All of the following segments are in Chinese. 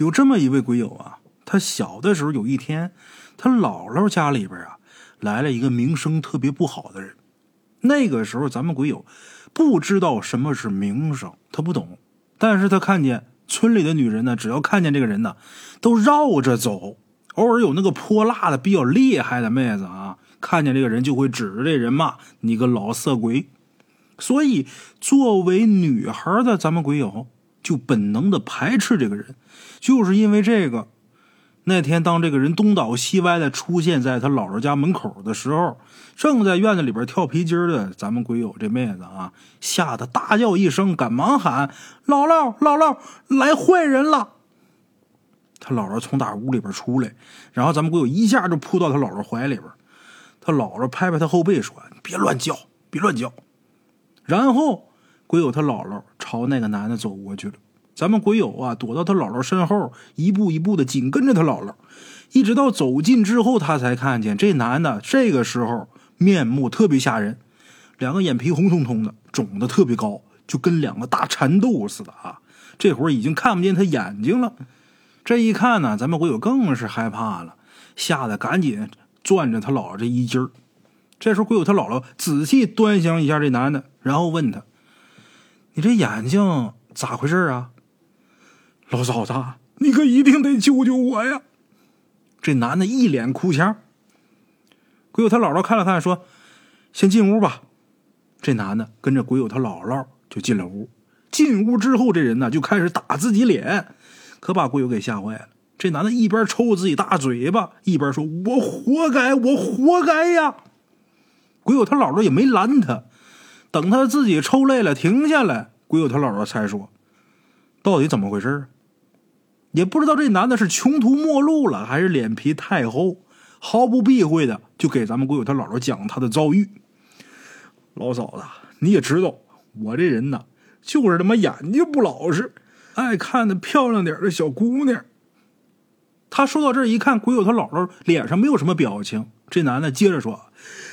有这么一位鬼友啊，他小的时候有一天，他姥姥家里边啊来了一个名声特别不好的人。那个时候咱们鬼友不知道什么是名声，他不懂，但是他看见村里的女人呢，只要看见这个人呢，都绕着走。偶尔有那个泼辣的比较厉害的妹子啊，看见这个人就会指着这人骂你个老色鬼。所以作为女孩的咱们鬼友就本能的排斥这个人。就是因为这个，那天当这个人东倒西歪的出现在他姥姥家门口的时候，正在院子里边跳皮筋的咱们鬼友这妹子啊，吓得大叫一声，赶忙喊：“姥姥，姥姥，来坏人了！”他姥姥从大屋里边出来，然后咱们鬼友一下就扑到他姥姥怀里边，他姥姥拍拍他后背说：“别乱叫，别乱叫。”然后鬼友他姥姥朝那个男的走过去了。咱们鬼友啊，躲到他姥姥身后，一步一步的紧跟着他姥姥，一直到走近之后，他才看见这男的。这个时候面目特别吓人，两个眼皮红彤彤的，肿的特别高，就跟两个大蚕豆似的啊！这会儿已经看不见他眼睛了。这一看呢，咱们鬼友更是害怕了，吓得赶紧攥着他姥姥这衣襟儿。这时候鬼友他姥姥仔细端详一下这男的，然后问他：“你这眼睛咋回事啊？”老嫂子，你可一定得救救我呀！这男的一脸哭腔。鬼友他姥姥看了看，说：“先进屋吧。”这男的跟着鬼友他姥姥就进了屋。进屋之后，这人呢就开始打自己脸，可把鬼友给吓坏了。这男的一边抽自己大嘴巴，一边说：“我活该，我活该呀！”鬼友他姥姥也没拦他，等他自己抽累了停下来，鬼友他姥姥才说：“到底怎么回事？”也不知道这男的是穷途末路了，还是脸皮太厚，毫不避讳的就给咱们鬼友他姥姥讲他的遭遇。老嫂子，你也知道，我这人呢，就是他妈眼睛不老实，爱看那漂亮点的小姑娘。他说到这儿一看，鬼友他姥姥脸上没有什么表情。这男的接着说：“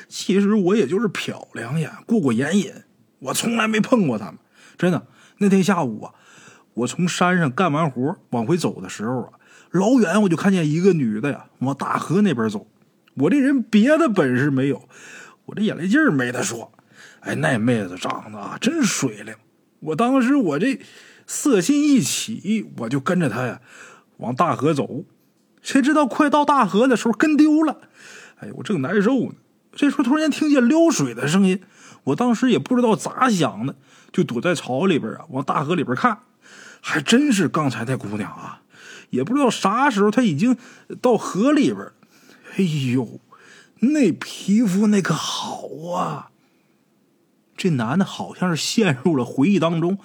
其实我也就是瞟两眼，过过眼瘾，我从来没碰过他们。真的，那天下午啊。”我从山上干完活往回走的时候啊，老远我就看见一个女的呀，往大河那边走。我这人别的本事没有，我这眼力劲儿没得说。哎，那妹子长得啊真水灵。我当时我这色心一起，我就跟着她呀往大河走。谁知道快到大河的时候跟丢了，哎我正难受呢。这时候突然间听见撩水的声音，我当时也不知道咋想的，就躲在草里边啊，往大河里边看。还真是刚才那姑娘啊，也不知道啥时候她已经到河里边哎呦，那皮肤那可好啊！这男的好像是陷入了回忆当中，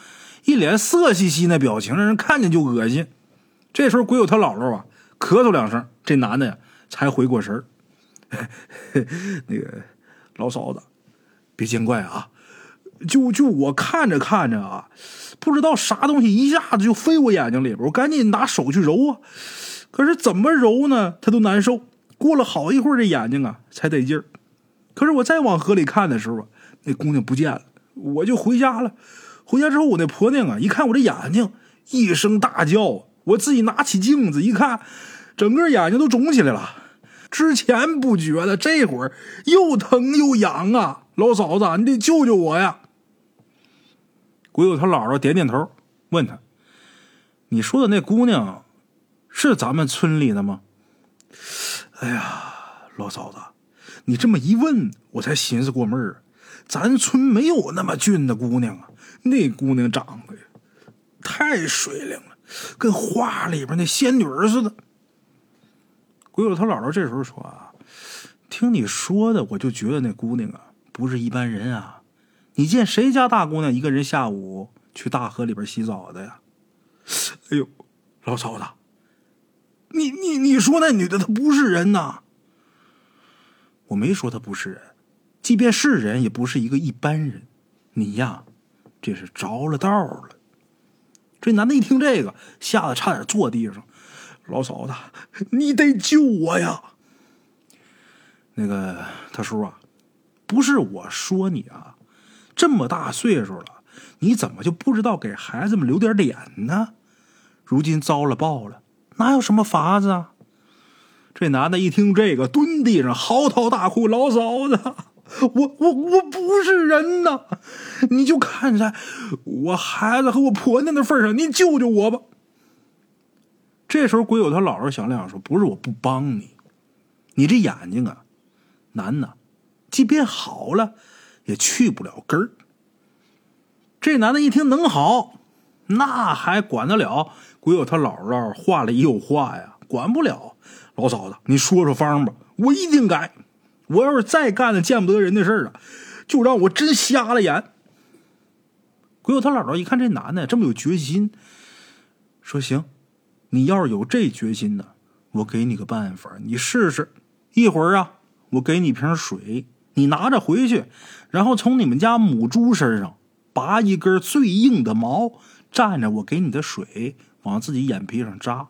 一脸色兮兮那表情，让人看见就恶心。这时候鬼友他姥姥啊，咳嗽两声，这男的呀才回过神儿。那个老嫂子，别见怪啊，就就我看着看着啊。不知道啥东西一下子就飞我眼睛里边，我赶紧拿手去揉啊，可是怎么揉呢？它都难受。过了好一会儿，这眼睛啊才得劲儿。可是我再往河里看的时候啊，那姑娘不见了，我就回家了。回家之后，我那婆娘啊一看我这眼睛，一声大叫。我自己拿起镜子一看，整个眼睛都肿起来了。之前不觉得，这会儿又疼又痒啊！老嫂子，你得救救我呀！鬼友他姥姥点点头，问他：“你说的那姑娘是咱们村里的吗？”哎呀，老嫂子，你这么一问，我才寻思过闷儿。咱村没有那么俊的姑娘啊，那姑娘长得太水灵了，跟画里边那仙女似的。鬼友他姥姥这时候说：“啊，听你说的，我就觉得那姑娘啊，不是一般人啊。”你见谁家大姑娘一个人下午去大河里边洗澡的呀？哎呦，老嫂子，你你你说那女的她不是人呐？我没说她不是人，即便是人，也不是一个一般人。你呀，这是着了道了。这男的一听这个，吓得差点坐地上。老嫂子，你得救我呀！那个他叔啊，不是我说你啊。这么大岁数了，你怎么就不知道给孩子们留点脸呢？如今遭了报了，哪有什么法子啊？这男的一听这个，蹲地上嚎啕大哭：“老嫂子，我我我不是人呐！你就看在我孩子和我婆娘的份上，你救救我吧！”这时候，鬼友他姥姥想了想说：“不是我不帮你，你这眼睛啊，难呐，即便好了，也去不了根儿。”这男的一听能好，那还管得了？鬼友他姥姥话里有话呀，管不了。老嫂子，你说说方吧，我一定改。我要是再干了见不得人的事儿啊，就让我真瞎了眼。鬼友他姥姥一看这男的这么有决心，说：“行，你要是有这决心呢，我给你个办法，你试试。一会儿啊，我给你瓶水，你拿着回去，然后从你们家母猪身上。”拔一根最硬的毛，蘸着我给你的水，往自己眼皮上扎。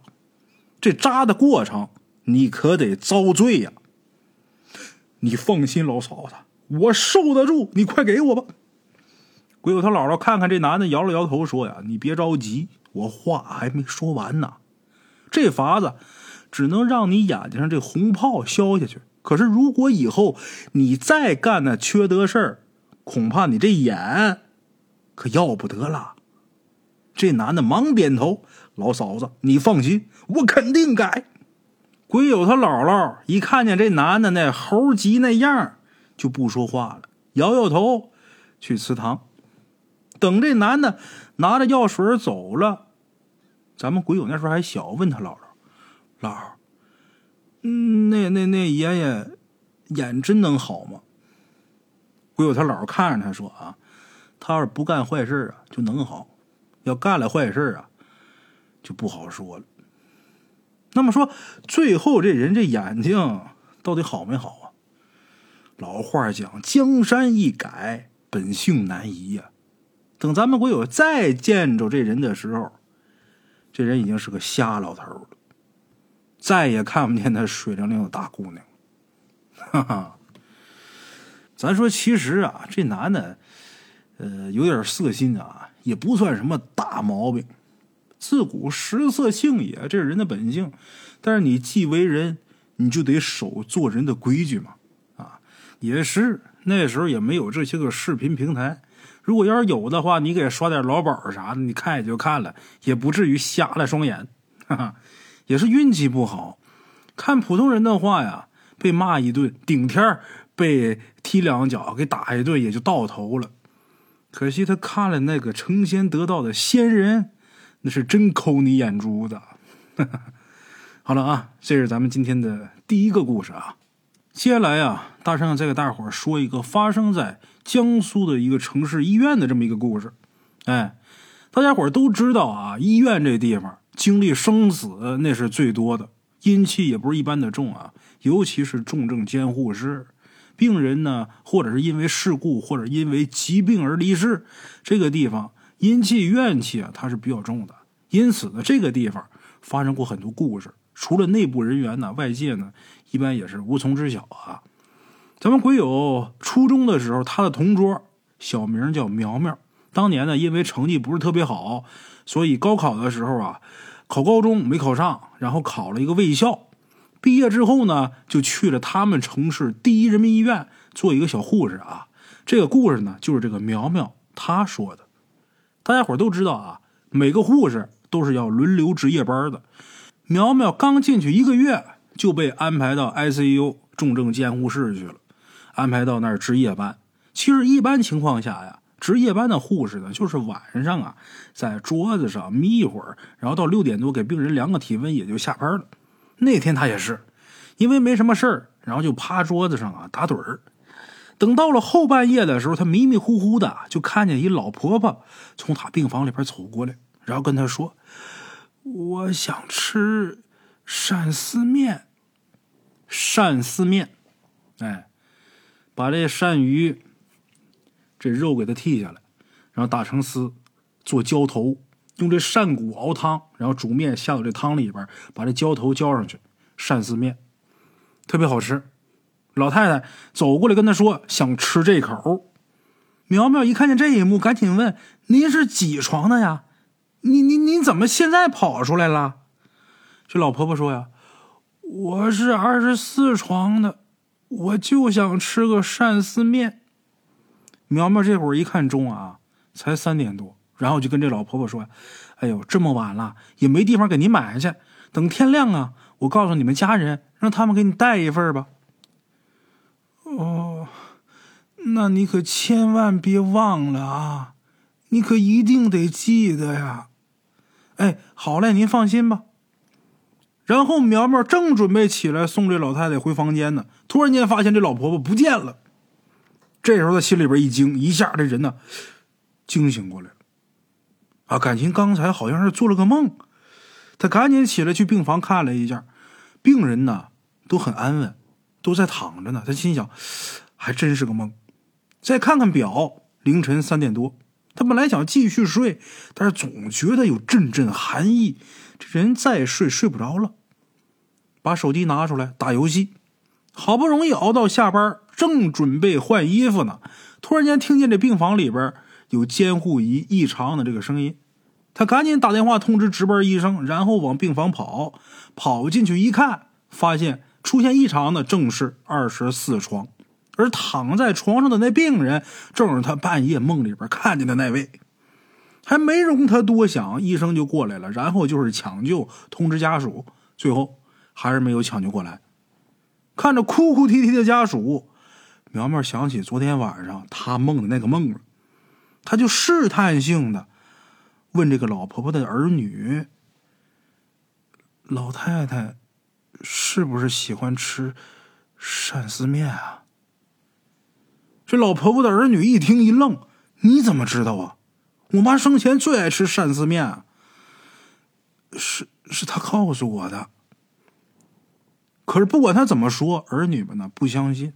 这扎的过程，你可得遭罪呀！你放心，老嫂子，我受得住。你快给我吧。鬼友他姥姥看看这男的，摇了摇头，说：“呀，你别着急，我话还没说完呢。这法子只能让你眼睛上这红泡消下去。可是如果以后你再干那缺德事儿，恐怕你这眼……”可要不得了！这男的忙点头：“老嫂子，你放心，我肯定改。”鬼友他姥姥一看见这男的那猴急那样，就不说话了，摇摇头去祠堂。等这男的拿着药水走了，咱们鬼友那时候还小，问他姥姥：“姥，嗯，那那那爷爷眼真能好吗？”鬼友他姥姥看着他说：“啊。”他要是不干坏事啊，就能好；要干了坏事啊，就不好说了。那么说，最后这人这眼睛到底好没好啊？老话讲，江山易改，本性难移呀。等咱们鬼友再见着这人的时候，这人已经是个瞎老头了，再也看不见那水灵灵的大姑娘。哈哈，咱说，其实啊，这男的。呃，有点色心啊，也不算什么大毛病。自古食色性也，这是人的本性。但是你既为人，你就得守做人的规矩嘛。啊，也是那时候也没有这些个视频平台。如果要是有的话，你给刷点劳保啥的，你看也就看了，也不至于瞎了双眼。哈哈，也是运气不好。看普通人的话呀，被骂一顿，顶天被踢两脚，给打一顿，也就到头了。可惜他看了那个成仙得道的仙人，那是真抠你眼珠子。好了啊，这是咱们今天的第一个故事啊。接下来啊，大圣再给大伙说一个发生在江苏的一个城市医院的这么一个故事。哎，大家伙都知道啊，医院这地方经历生死那是最多的，阴气也不是一般的重啊，尤其是重症监护室。病人呢，或者是因为事故，或者因为疾病而离世，这个地方阴气怨气啊，它是比较重的。因此呢，这个地方发生过很多故事。除了内部人员呢，外界呢，一般也是无从知晓啊。咱们鬼友初中的时候，他的同桌小名叫苗苗，当年呢，因为成绩不是特别好，所以高考的时候啊，考高中没考上，然后考了一个卫校。毕业之后呢，就去了他们城市第一人民医院做一个小护士啊。这个故事呢，就是这个苗苗他说的。大家伙都知道啊，每个护士都是要轮流值夜班的。苗苗刚进去一个月就被安排到 ICU 重症监护室去了，安排到那儿值夜班。其实一般情况下呀，值夜班的护士呢，就是晚上啊，在桌子上眯一会儿，然后到六点多给病人量个体温，也就下班了。那天他也是，因为没什么事儿，然后就趴桌子上啊打盹儿。等到了后半夜的时候，他迷迷糊糊的就看见一老婆婆从他病房里边走过来，然后跟他说：“我想吃鳝丝面。”鳝丝面，哎，把这鳝鱼这肉给它剃下来，然后打成丝，做浇头。用这鳝骨熬汤，然后煮面下到这汤里边，把这浇头浇上去，鳝丝面特别好吃。老太太走过来跟他说：“想吃这口。”苗苗一看见这一幕，赶紧问：“您是几床的呀？你你你怎么现在跑出来了？”这老婆婆说呀：“我是二十四床的，我就想吃个鳝丝面。”苗苗这会儿一看钟啊，才三点多，然后就跟这老婆婆说：“哎呦，这么晚了，也没地方给您买去。等天亮啊，我告诉你们家人，让他们给你带一份吧。”哦，那你可千万别忘了啊！你可一定得记得呀。哎，好嘞，您放心吧。然后苗苗正准备起来送这老太太回房间呢，突然间发现这老婆婆不见了。这时候他心里边一惊，一下这人呢惊醒过来了。啊，感情刚才好像是做了个梦。他赶紧起来去病房看了一下，病人呢都很安稳，都在躺着呢。他心想，还真是个梦。再看看表，凌晨三点多。他本来想继续睡，但是总觉得有阵阵寒意，这人再睡睡不着了。把手机拿出来打游戏，好不容易熬到下班，正准备换衣服呢，突然间听见这病房里边有监护仪异常的这个声音，他赶紧打电话通知值班医生，然后往病房跑。跑进去一看，发现出现异常的正是二十四床。而躺在床上的那病人，正是他半夜梦里边看见的那位。还没容他多想，医生就过来了，然后就是抢救，通知家属，最后还是没有抢救过来。看着哭哭啼啼的家属，苗苗想起昨天晚上他梦的那个梦了，他就试探性的问这个老婆婆的儿女：“老太太是不是喜欢吃鳝丝面啊？”这老婆婆的儿女一听一愣：“你怎么知道啊？我妈生前最爱吃鳝丝面，是是她告诉我的。可是不管她怎么说，儿女们呢不相信。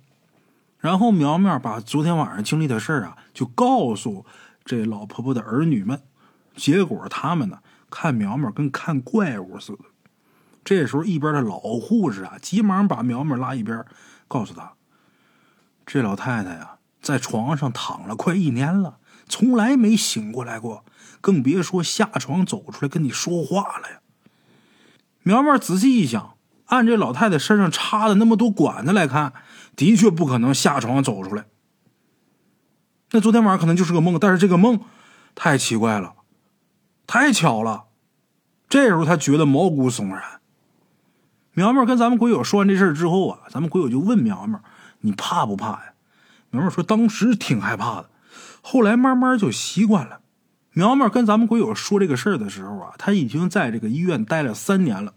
然后苗苗把昨天晚上经历的事儿啊，就告诉这老婆婆的儿女们。结果他们呢看苗苗跟看怪物似的。这时候一边的老护士啊，急忙把苗苗拉一边，告诉他：这老太太呀。在床上躺了快一年了，从来没醒过来过，更别说下床走出来跟你说话了呀。苗苗仔细一想，按这老太太身上插的那么多管子来看，的确不可能下床走出来。那昨天晚上可能就是个梦，但是这个梦太奇怪了，太巧了。这时候他觉得毛骨悚然。苗苗跟咱们鬼友说完这事之后啊，咱们鬼友就问苗苗：“你怕不怕呀？”苗苗说：“当时挺害怕的，后来慢慢就习惯了。”苗苗跟咱们鬼友说这个事儿的时候啊，他已经在这个医院待了三年了。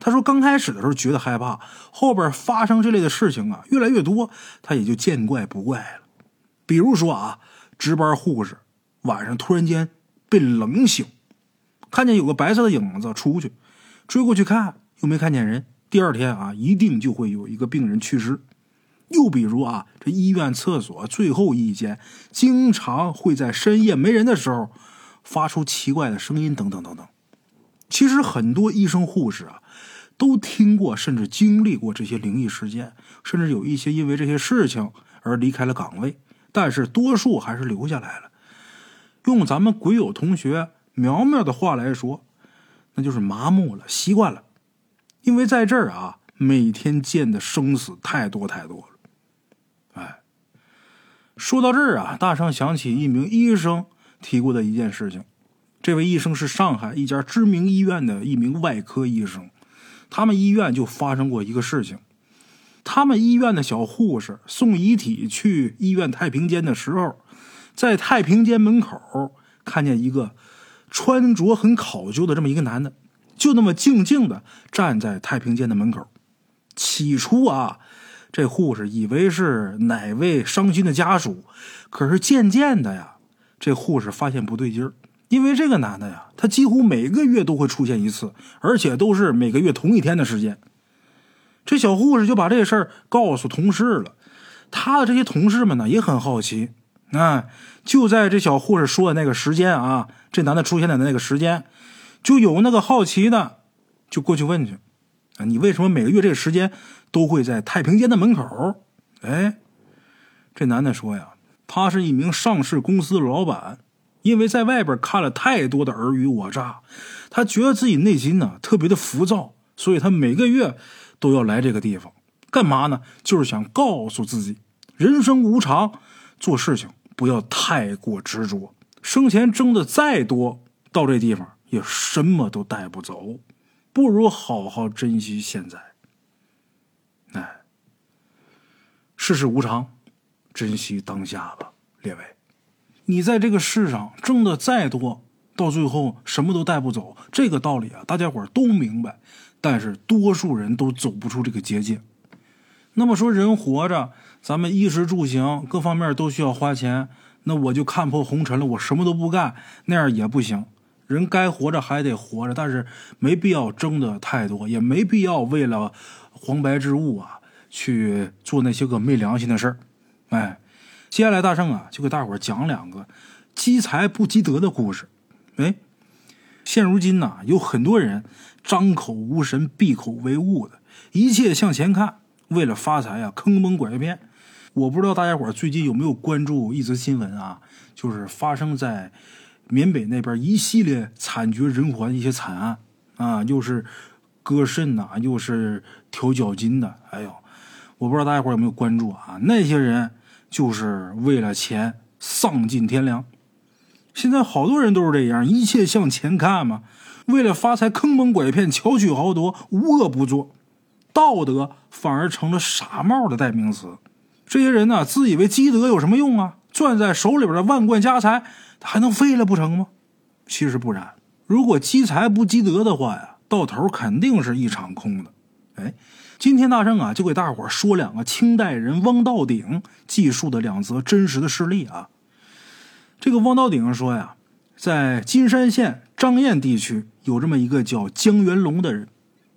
他说：“刚开始的时候觉得害怕，后边发生这类的事情啊越来越多，他也就见怪不怪了。比如说啊，值班护士晚上突然间被冷醒，看见有个白色的影子出去，追过去看又没看见人。第二天啊，一定就会有一个病人去世。”又比如啊，这医院厕所最后一间，经常会在深夜没人的时候发出奇怪的声音，等等等等。其实很多医生护士啊，都听过甚至经历过这些灵异事件，甚至有一些因为这些事情而离开了岗位，但是多数还是留下来了。用咱们鬼友同学苗苗的话来说，那就是麻木了，习惯了。因为在这儿啊，每天见的生死太多太多了。说到这儿啊，大圣想起一名医生提过的一件事情。这位医生是上海一家知名医院的一名外科医生。他们医院就发生过一个事情：他们医院的小护士送遗体去医院太平间的时候，在太平间门口看见一个穿着很考究的这么一个男的，就那么静静的站在太平间的门口。起初啊。这护士以为是哪位伤心的家属，可是渐渐的呀，这护士发现不对劲儿，因为这个男的呀，他几乎每个月都会出现一次，而且都是每个月同一天的时间。这小护士就把这事儿告诉同事了，他的这些同事们呢也很好奇。啊，就在这小护士说的那个时间啊，这男的出现的那个时间，就有那个好奇的就过去问去。你为什么每个月这个时间都会在太平间的门口？哎，这男的说呀，他是一名上市公司的老板，因为在外边看了太多的尔虞我诈，他觉得自己内心呢特别的浮躁，所以他每个月都要来这个地方，干嘛呢？就是想告诉自己，人生无常，做事情不要太过执着。生前挣的再多，到这地方也什么都带不走，不如好好珍惜现在。哎，世事无常，珍惜当下吧，列位。你在这个世上挣的再多，到最后什么都带不走，这个道理啊，大家伙都明白。但是多数人都走不出这个结界。那么说，人活着，咱们衣食住行各方面都需要花钱。那我就看破红尘了，我什么都不干，那样也不行。人该活着还得活着，但是没必要争的太多，也没必要为了黄白之物啊去做那些个没良心的事儿。哎，接下来大圣啊就给大伙儿讲两个积财不积德的故事。哎，现如今呐，有很多人张口无神，闭口为物的，一切向前看，为了发财啊，坑蒙拐骗。我不知道大家伙最近有没有关注一则新闻啊？就是发生在缅北那边一系列惨绝人寰一些惨案啊，又是割肾呐，又是调脚筋的。哎呦，我不知道大家伙有没有关注啊？那些人就是为了钱丧尽天良。现在好多人都是这样，一切向前看嘛，为了发财坑蒙拐骗、巧取豪夺，无恶不作，道德反而成了傻帽的代名词。这些人呢，自以为积德有什么用啊？攥在手里边的万贯家财，他还能废了不成吗？其实不然，如果积财不积德的话呀，到头肯定是一场空的。哎，今天大圣啊，就给大伙说两个清代人汪道鼎记述的两则真实的事例啊。这个汪道鼎说呀，在金山县张堰地区有这么一个叫江元龙的人，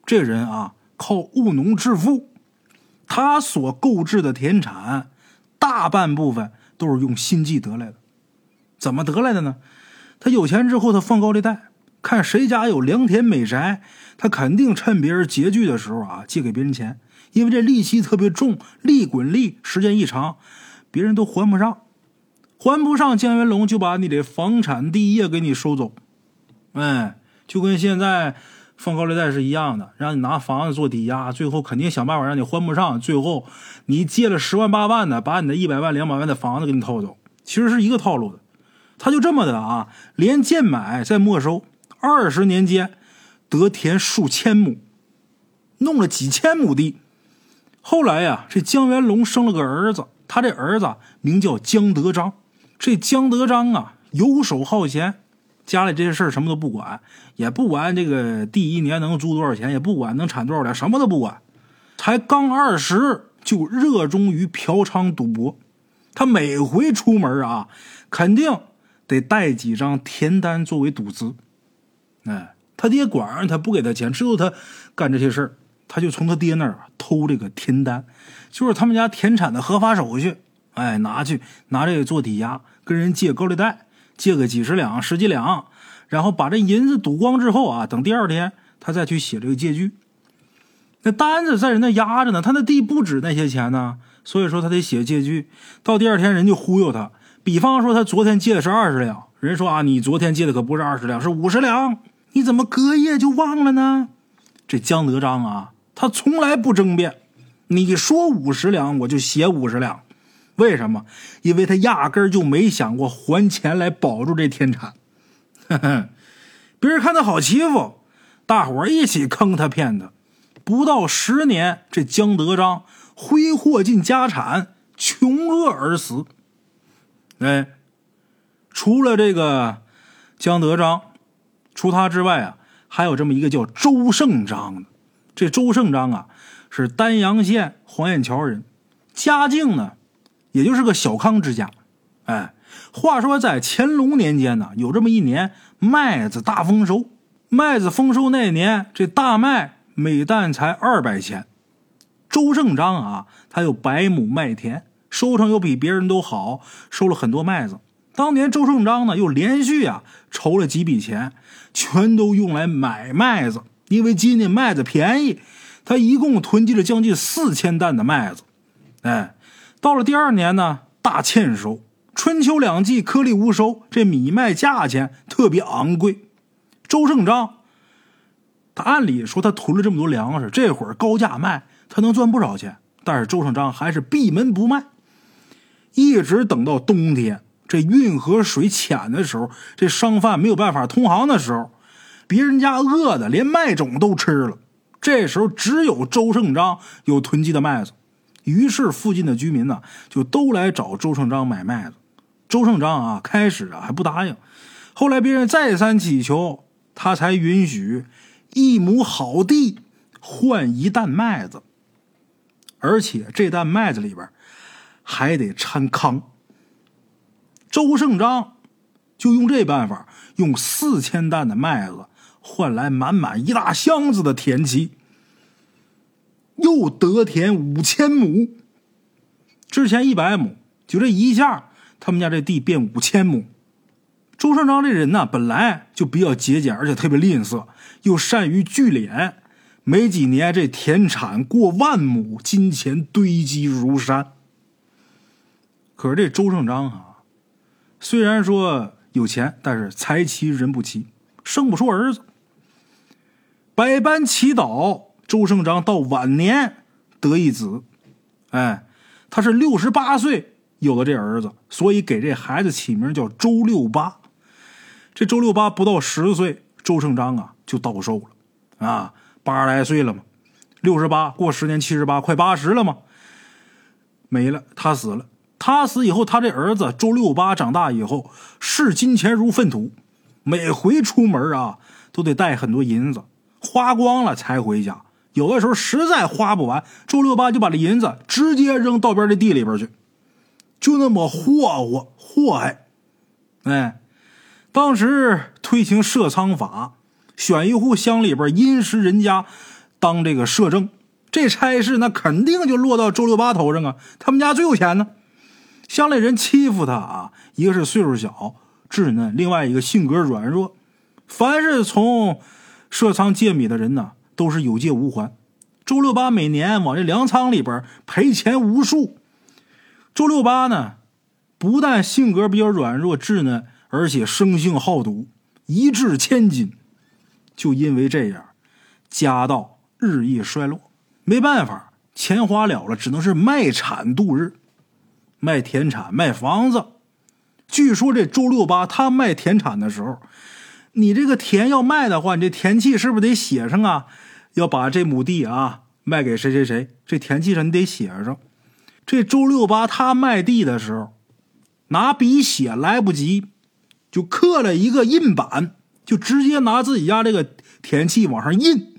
这人啊，靠务农致富。他所购置的田产，大半部分都是用心计得来的。怎么得来的呢？他有钱之后，他放高利贷，看谁家有良田美宅，他肯定趁别人拮据的时候啊，借给别人钱。因为这利息特别重，利滚利，时间一长，别人都还不上，还不上，江元龙就把你的房产地业给你收走。哎，就跟现在。放高利贷是一样的，让你拿房子做抵押，最后肯定想办法让你还不上，最后你借了十万八万的，把你的一百万两百万的房子给你套走，其实是一个套路的。他就这么的啊，连贱买再没收，二十年间得田数千亩，弄了几千亩地。后来呀，这江元龙生了个儿子，他这儿子名叫江德章。这江德章啊，游手好闲。家里这些事儿什么都不管，也不管这个地一年能租多少钱，也不管能产多少粮，什么都不管。才刚二十就热衷于嫖娼赌博，他每回出门啊，肯定得带几张田单作为赌资。哎，他爹管他不给他钱，知道他干这些事儿，他就从他爹那儿偷这个田单，就是他们家田产的合法手续。哎，拿去拿这个做抵押，跟人借高利贷。借个几十两、十几两，然后把这银子赌光之后啊，等第二天他再去写这个借据。那单子在人那压着呢，他那地不止那些钱呢，所以说他得写借据。到第二天人就忽悠他，比方说他昨天借的是二十两，人说啊，你昨天借的可不是二十两，是五十两，你怎么隔夜就忘了呢？这江德章啊，他从来不争辩，你说五十两，我就写五十两。为什么？因为他压根儿就没想过还钱来保住这田产。别人看他好欺负，大伙儿一起坑他骗他。不到十年，这江德章挥霍尽家产，穷饿而死。哎，除了这个江德章，除他之外啊，还有这么一个叫周胜章的。这周胜章啊，是丹阳县黄雁桥人，家境呢。也就是个小康之家，哎，话说在乾隆年间呢，有这么一年麦子大丰收。麦子丰收那年，这大麦每担才二百钱。周胜章啊，他有百亩麦田，收成又比别人都好，收了很多麦子。当年周胜章呢，又连续啊筹了几笔钱，全都用来买麦子，因为今年麦子便宜，他一共囤积了将近四千担的麦子，哎。到了第二年呢，大欠收，春秋两季颗粒无收，这米麦价钱特别昂贵。周胜章他按理说他囤了这么多粮食，这会儿高价卖，他能赚不少钱。但是周胜章还是闭门不卖，一直等到冬天，这运河水浅的时候，这商贩没有办法通航的时候，别人家饿的连麦种都吃了。这时候只有周胜章有囤积的麦子，于是附近的居民呢就都来找周胜章买麦子。周胜章啊，开始啊还不答应，后来别人再三乞求，他才允许一亩好地换一担麦子，而且这担麦子里边还得掺糠。周胜章就用这办法，用四千担的麦子。换来满满一大箱子的田七，又得田五千亩。之前一百亩，就这一下，他们家这地变五千亩。周胜章这人呢，本来就比较节俭，而且特别吝啬，又善于聚敛。没几年，这田产过万亩，金钱堆积如山。可是这周胜章啊，虽然说有钱，但是财齐人不齐，生不出儿子。百般祈祷，周胜章到晚年得一子。哎，他是六十八岁有了这儿子，所以给这孩子起名叫周六八。这周六八不到十岁，周胜章啊就到寿了啊，八十来岁了嘛，六十八过十年七十八，快八十了嘛，没了，他死了。他死以后，他这儿子周六八长大以后视金钱如粪土，每回出门啊都得带很多银子。花光了才回家，有的时候实在花不完，周六八就把这银子直接扔道边的地里边去，就那么霍霍祸害。哎，当时推行设仓法，选一户乡里边殷实人家当这个摄政，这差事那肯定就落到周六八头上啊。他们家最有钱呢，乡里人欺负他啊，一个是岁数小稚嫩，另外一个性格软弱，凡是从。设仓借米的人呢，都是有借无还。周六八每年往这粮仓里边赔钱无数。周六八呢，不但性格比较软弱稚嫩，而且生性好赌，一掷千金。就因为这样，家道日益衰落。没办法，钱花了了，只能是卖产度日，卖田产，卖房子。据说这周六八他卖田产的时候。你这个田要卖的话，你这田契是不是得写上啊？要把这亩地啊卖给谁谁谁？这田契上你得写上。这周六八他卖地的时候，拿笔写来不及，就刻了一个印版，就直接拿自己家这个田契往上印，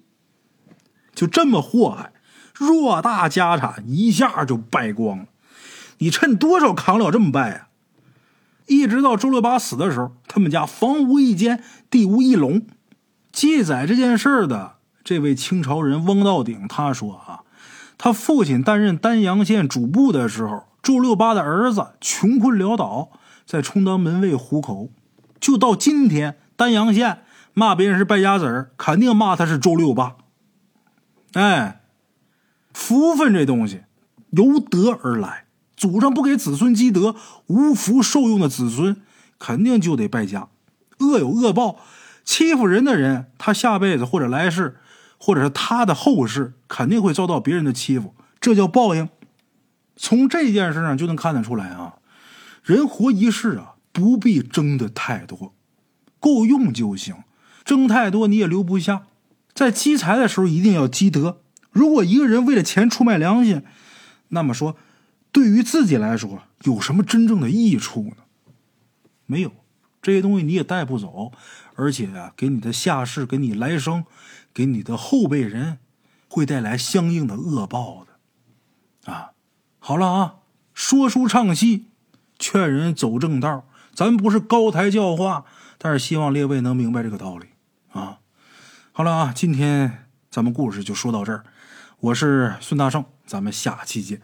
就这么祸害，偌大家产一下就败光了。你趁多少扛了这么败啊？一直到周六八死的时候，他们家房无一间，地无一垄。记载这件事的这位清朝人翁道鼎他说：“啊，他父亲担任丹阳县主簿的时候，周六八的儿子穷困潦倒，在充当门卫糊口。就到今天，丹阳县骂别人是败家子儿，肯定骂他是周六八。哎，福分这东西由德而来。”祖上不给子孙积德，无福受用的子孙肯定就得败家。恶有恶报，欺负人的人，他下辈子或者来世，或者是他的后世，肯定会遭到别人的欺负，这叫报应。从这件事上就能看得出来啊，人活一世啊，不必争的太多，够用就行。争太多你也留不下。在积财的时候一定要积德。如果一个人为了钱出卖良心，那么说。对于自己来说，有什么真正的益处呢？没有，这些东西你也带不走，而且啊，给你的下世、给你来生、给你的后辈人，会带来相应的恶报的。啊，好了啊，说书唱戏，劝人走正道，咱不是高台教化，但是希望列位能明白这个道理啊。好了啊，今天咱们故事就说到这儿，我是孙大圣，咱们下期见。